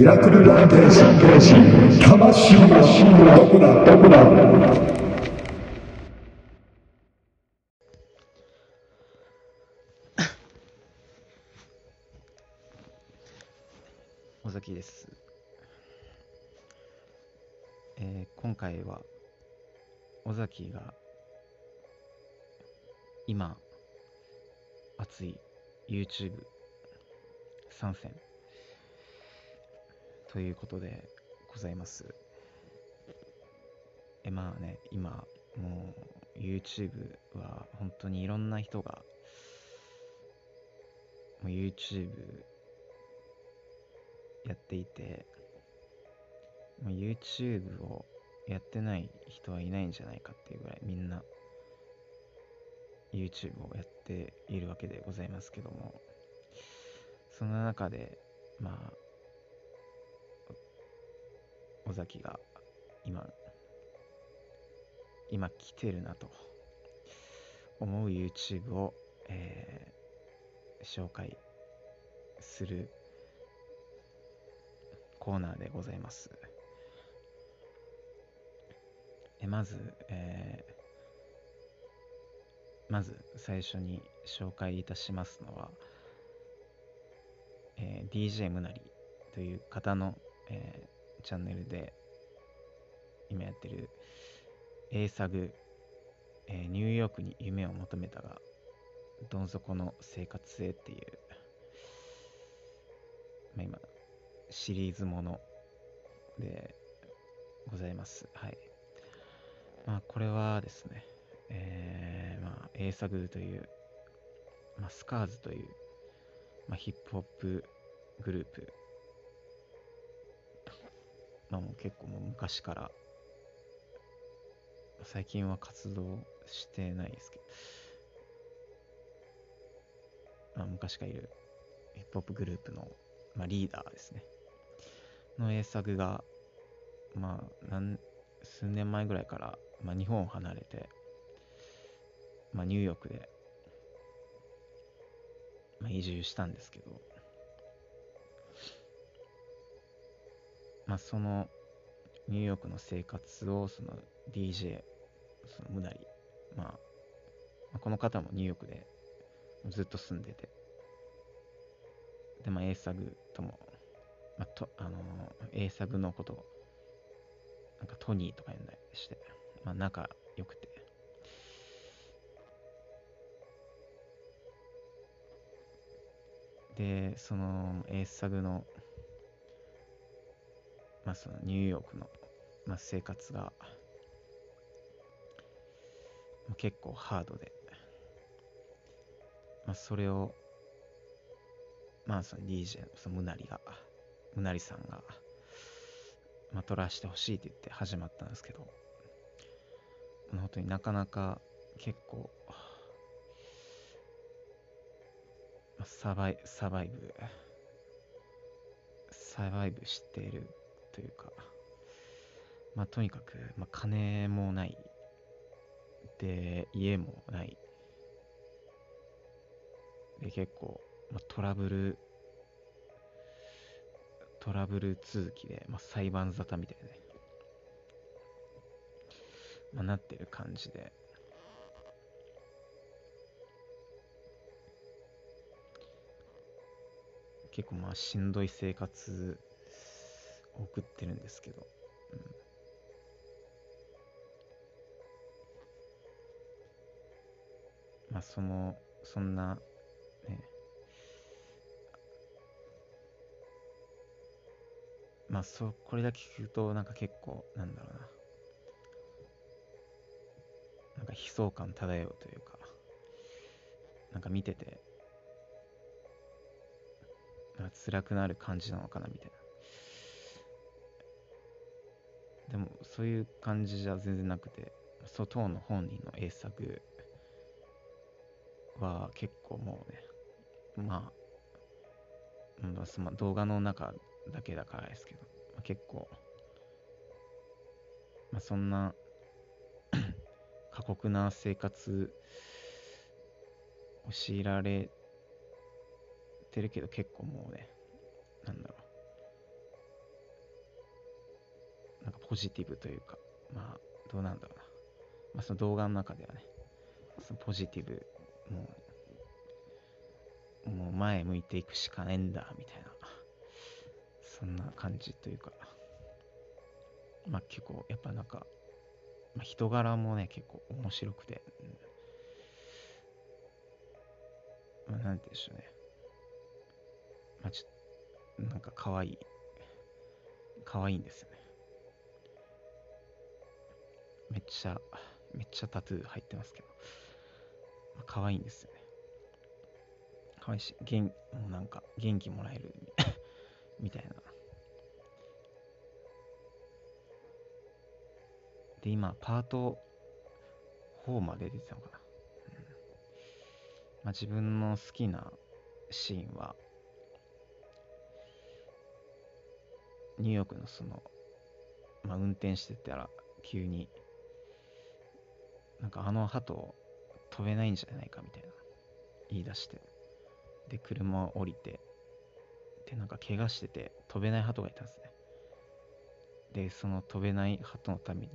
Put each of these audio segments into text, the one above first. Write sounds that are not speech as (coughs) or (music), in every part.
ミラクルランテーション魂はどこだどこだ尾崎です、えー今回は尾崎が今熱い YouTube 参戦ということでございます。えまあね今もう YouTube は本当にいろんな人がもう YouTube やっていて、もう YouTube をやってない人はいないんじゃないかっていうぐらいみんな YouTube をやっているわけでございますけども、その中で、まあ、尾崎が今、今来てるなと思う YouTube を、えー紹介するコーナーでございます。えまず、えーまず最初に紹介いたしますのは、えー DJ ムナリという方の、えーチャンネルで今やってる A サグ、えーニューヨークに夢を求めたがどん底の生活へっていう、まあ、今シリーズものでございます。はい。まあ、これはですね、えー、まあ、A サグという、まあ、スカーズという、まあ、ヒップホップグループ、まあ、もう結構もう昔から、最近は活動してないですけど、まあ、昔からいるヒップホップグループの、まあ、リーダーですね。の A サグが、まあ、なん数年前ぐらいから、まあ、日本を離れて、まあ、ニューヨークで、まあ、移住したんですけど、まあ、そのニューヨークの生活をその DJ そのムナリ、まあ、まあこの方もニューヨークでずっと住んでてでまあ A サグともまあ、とあのー、A サグのことを、なんかトニーとか呼んだりして、まあ、仲良くて。で、その A サグの、まあ、そのニューヨークの、まあ、生活が、結構ハードで、まあ、それを、まあ、その DJ のそのムナリが、ムナリさんが、まあ、撮らせてほしいって言って始まったんですけど、本当になかなか結構、まあサバイサバイブ、サバイブしているというか、まあ、とにかく、まあ、金もない、で、家もない、で、結構、まあ、トラブル、トラブル続きで、まあ、裁判沙汰みたいなね、まあ、なってる感じで、結構まあしんどい生活送ってるんですけど、うん。まあその、そんな、ね、まあそう、これだけ聞くとなんか結構、なんだろうな、なんか悲壮感漂うというか、なんか見てて、なんか辛くなる感じなのかなみたいな。でも、そういう感じじゃ全然なくて、そう、当の本人の英作は結構もうね、まあ、動画の中だけだからですけど、まあ、結構、まあ、そんな過酷な生活を強いられてるけど結構もうねなんだろう。ポジティブというか、まあ、どうなんだろうな。まあ、その動画の中ではね、そのポジティブ、もう、もう前向いていくしかねえんだ、みたいな、そんな感じというか、まあ結構、やっぱなんか、まあ、人柄もね、結構面白くて、まあなんて言うんでしょうね。まあちょっと、なんか可愛い、可愛いんですよね。めっちゃ、めっちゃタトゥー入ってますけど、まあ、可愛いんですよね。可愛いし、元もうなんか元気もらえる (laughs) みたいな。で、今、パート4まで出てたのかな。うんまあ、自分の好きなシーンは、ニューヨークのその、まあ、運転してたら急になんかあの鳩飛べないんじゃないかみたいな言い出してで車を降りてでなんか怪我してて飛べない鳩がいたんですね。でその飛べない鳩のために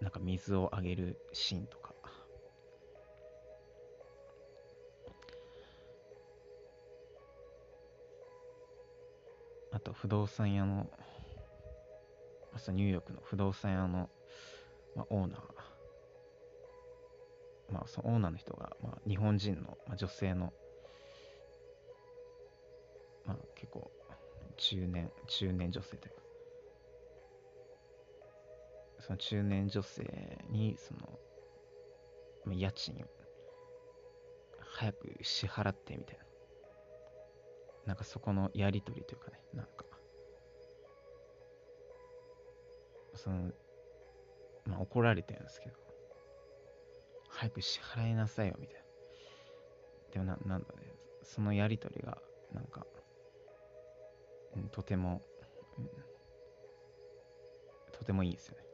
なんか水をあげるシーンとか。あと不動産屋の朝ニューヨークの不動産屋の、まあ、オーナーまあ、そのオーナーの人が、まあ、日本人の、まあ、女性の、まあ、結構中年中年女性というか。その中年女性にその、まあ、家賃早く支払ってみたいな。なんかそこのやり取りというかねなんか。そのまあ怒られてるんですけど。早く支払いなさいよ、みたいな。でもな、なんだね、そのやりとりが、なんか、うん、とても、とてもいいですよね。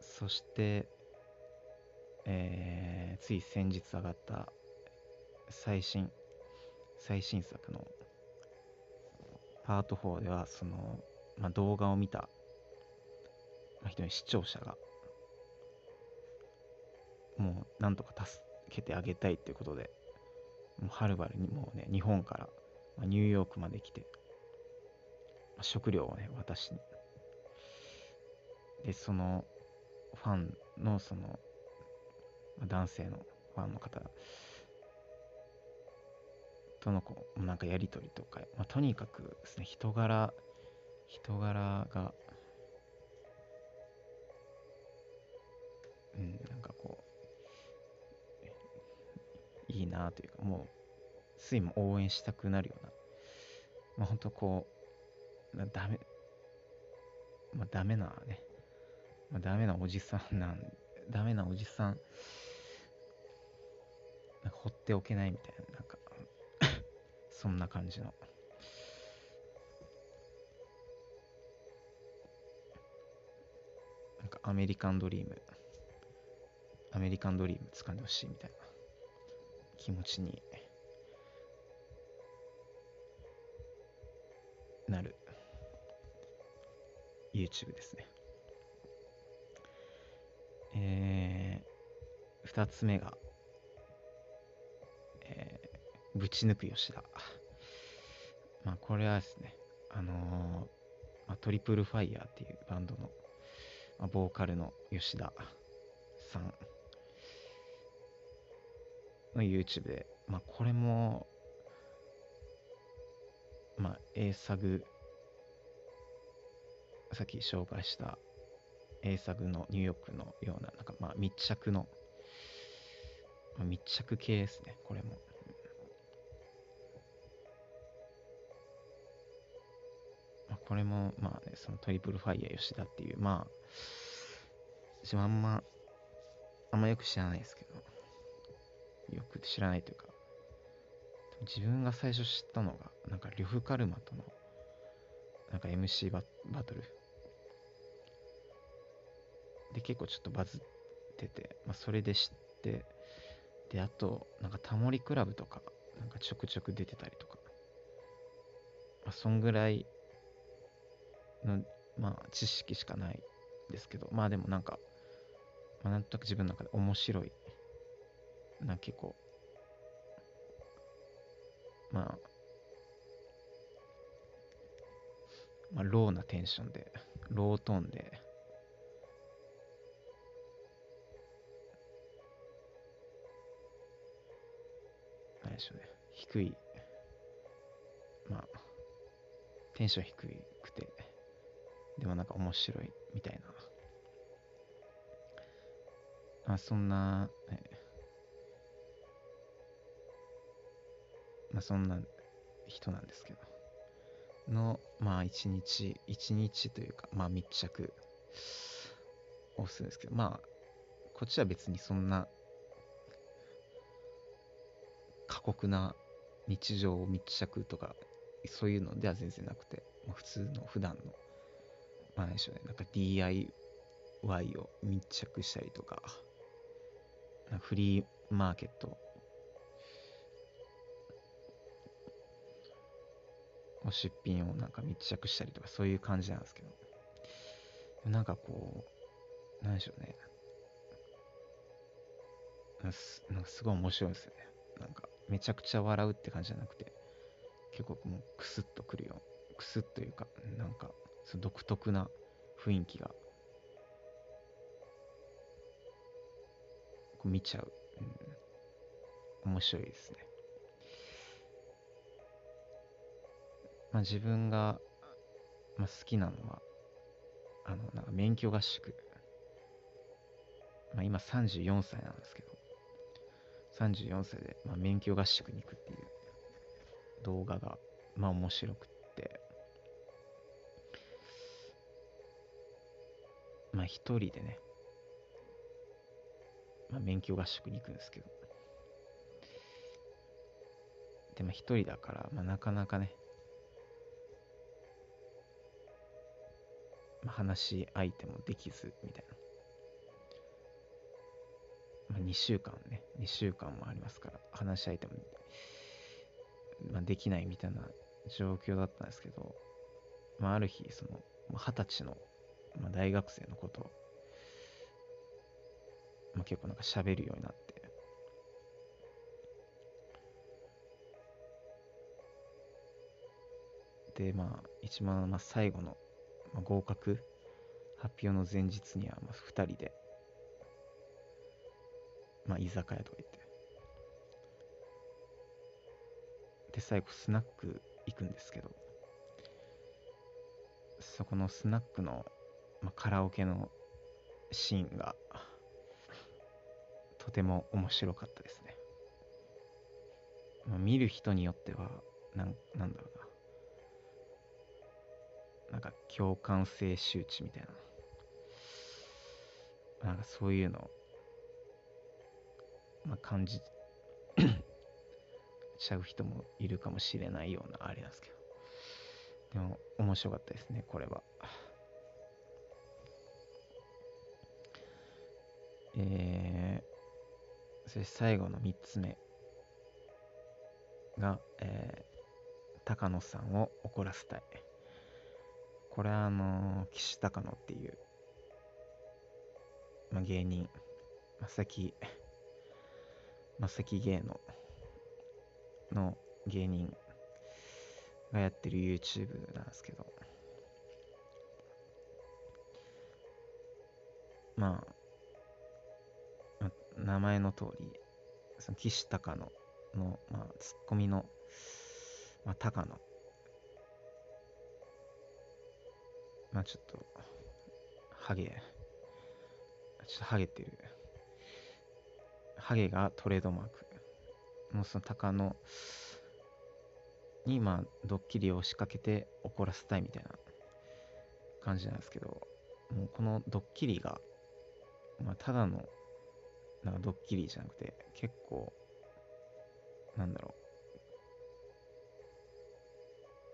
そして、えー、つい先日上がった最新、最新作のパート4では、その、まあ、動画を見た、まあ、人に視聴者がもうなんとか助けてあげたいっていうことで、もうはるばるにもうね、日本から、ニューヨークまで来て、食料をね、渡しに。で、そのファンのその、男性のファンの方とのこう、なんかやりとりとか、まあ、とにかくですね、人柄、人柄が、なというか、もう、ついも応援したくなるような、まあ本当こう、ダメ、まあダメなね、まあダメなおじさんなん、ダメなおじさん、なんか放っておけないみたいな、なんか (coughs) そんな感じの。なんかアメリカンドリーム、アメリカンドリーム掴んでほしいみたいな。気持ちになる YouTube ですね。えー、二つ目が、えー、ぶち抜く吉田。まあ、これはですね、あのー、まあ、トリプルファイヤーっていうバンドの、まあ、ボーカルの吉田さん YouTube で、まあ、これも、まあ、A サグ、さっき紹介した A サグのニューヨークのような、なんかまあ密着の、まあ、密着系ですね、これも。まあ、これも、まあ、ね、そのトリプルファイヤー吉田っていう、まあ、自分あんま、あんまよく知らないですけど、よく知らないというか、自分が最初知ったのが、なんか、呂布カルマとの、なんか MC ババトル。で、結構ちょっとバズってて、まあ、それで知って、で、あと、なんかタモリクラブとか、なんかちょくちょく出てたりとか、まあ、そんぐらいの、まあ、知識しかないですけど、まあでもなんか、まあ、なんとなく自分の中で面白い、なんか結構、まあ、まあ、ローなテンションで、ロートーンで、何でしょうね、低い、まあ、テンション低くて、でもなんか面白いみたいな、あそんな、ね、まあそんな人なんですけど。の、まあ、一日、一日というか、まあ、密着をするんですけど、まあ、こっちは別にそんな過酷な日常を密着とか、そういうのでは全然なくて、まあ、普通の普段の、まあ、何でしょうね、なんか DIY を密着したりとか、フリーマーケット出品をなんか密着したりとかそういう感じなんですけど、なんかこう、なんでしょうね。すなんかすごい面白いですよね。なんかめちゃくちゃ笑うって感じじゃなくて、結構もうクスッとくるよ。クスッというか、なんかその独特な雰囲気が、こう見ちゃう、うん。面白いですね。まあ、自分が、まあ、好きなのは、あの、なんか免許合宿。まあ、今34歳なんですけど、34歳で、まあ、免許合宿に行くっていう動画が、まあ面白くって、まあ一人でね、まあ免許合宿に行くんですけど、でも一人だから、まあなかなかね、話し相手もできずみたいな。まあ、2週間ね、2週間もありますから、話し相手も、まあ、できないみたいな状況だったんですけど、まあ、ある日、その、二十歳の、まあ、大学生のこと、まあ、結構なんか喋るようになって、で、まあ、一番、まあ、最後のまあ、合格発表の前日には、まあ、2人で、まあ、居酒屋とか行って。で、最後、スナック行くんですけど、そこのスナックの、まあ、カラオケのシーンが、とても面白かったですね。まあ、見る人によっては、なん、なんだろうな。なんか共感性周知みたいな、なんかそういうのまあ、感じ (coughs) ちゃう人もいるかもしれないようなあれなんですけど。でも面白かったですね、これは。えー、そして最後の3つ目が、えー、高野さんを怒らせたい。これはあの岸高野っていう、まあ、芸人まさきまさき芸能の芸人がやってる YouTube なんですけどまあ、まあ、名前の通りその岸高野の、まあ、ツッコミの、まあ、高野まあちょっと、ハゲ、ちょっとハゲてる。ハゲがトレードマーク。もうその高野に、まあ、ドッキリを仕掛けて怒らせたいみたいな感じなんですけど、もうこのドッキリが、まあ、ただの、なんかドッキリじゃなくて、結構、なんだろ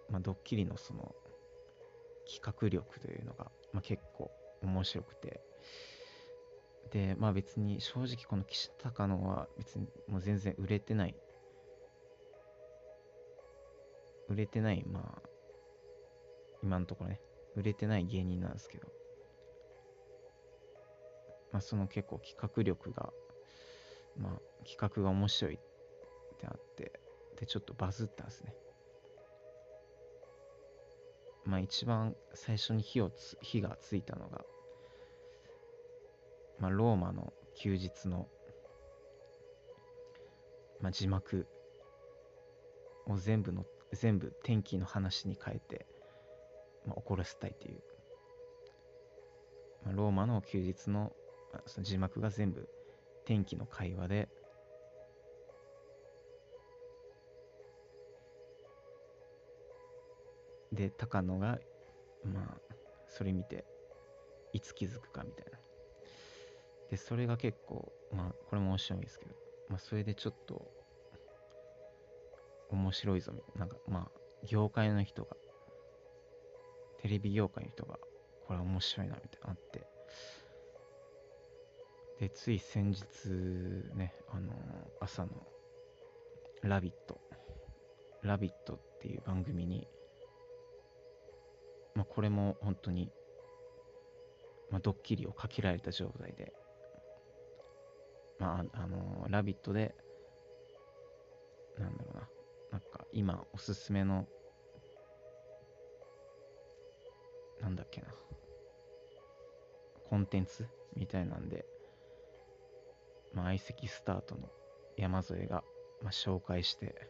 う。まあ、ドッキリのその、企画力というのが、まあ、結構面白くて。でまあ別に正直この岸高野は別にもう全然売れてない。売れてないまあ今のところね。売れてない芸人なんですけど、まあ、その結構企画力が、まあ、企画が面白いってなって、で、ちょっとバズったんですね。まあ、一番最初に火をつ火がついたのが、まあ、ローマの休日の、まあ、字幕を全部の全部天気の話に変えて、まあ、怒らせたいという、まあ、ローマの休日のまあその字幕が全部天気の会話でで高野がまあそれ見ていつ気づくかみたいなでそれが結構まあこれも面白いんですけど、まあ、それでちょっと面白いぞみたいななんかまあ業界の人がテレビ業界の人がこれ面白いなみたいなあってでつい先日ねあの朝の「ラビット!」「ラビット!」っていう番組にまあこれも本当にまあ、ドッキリをかけられた状態で、まあ、あの、ラビットで、なんだろうな、なんか今おすすめの、なんだっけな、コンテンツみたいなんで、まあ、相席スタートの山添が、まあ、紹介して、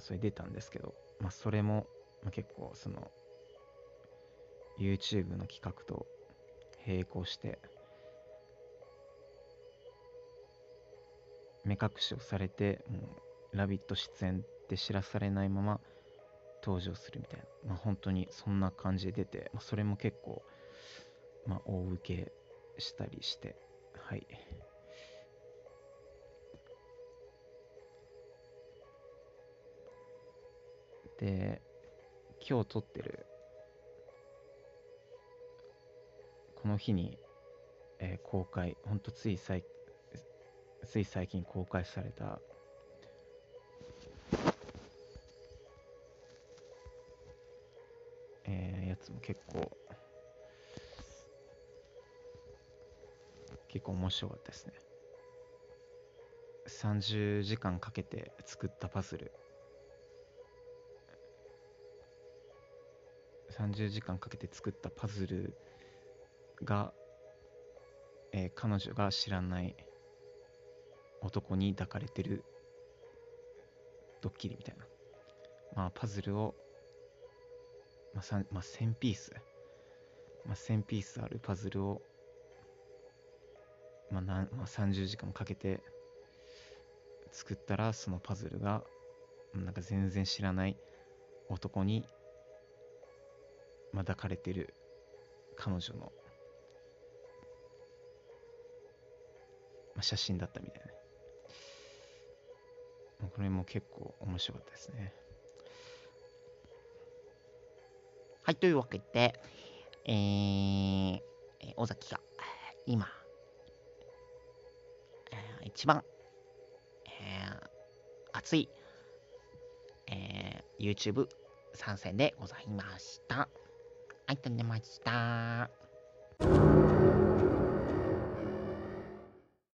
それ出たんですけど、まあ、それも、まあ、結構その YouTube の企画と並行して目隠しをされてもう「ラビット!」出演って知らされないまま登場するみたいな、まあ、本当にそんな感じで出て、まあ、それも結構、まあ、大受けしたりしてはいで今日撮ってるこの日に、えー公開ほんとつい最つい最近公開されたえーやつも結構結構面白かったですね。30時間かけて作ったパズル。30時間かけて作ったパズルが、えー彼女が知らない男に抱かれてるドッキリみたいな。まあ、パズルを、まあ、まあ、1000ピース、まあ、1000ピースあるパズルを、まあなんまあ、30時間かけて作ったら、そのパズルが、なんか全然知らない男にまあ、抱かれてる彼女の、まあ、写真だったみたいな。これも結構面白かったですね。はい、というわけで、えー、えー尾崎が今、えー一番、えー熱い、えー YouTube 参戦でございました。い、飛んでました。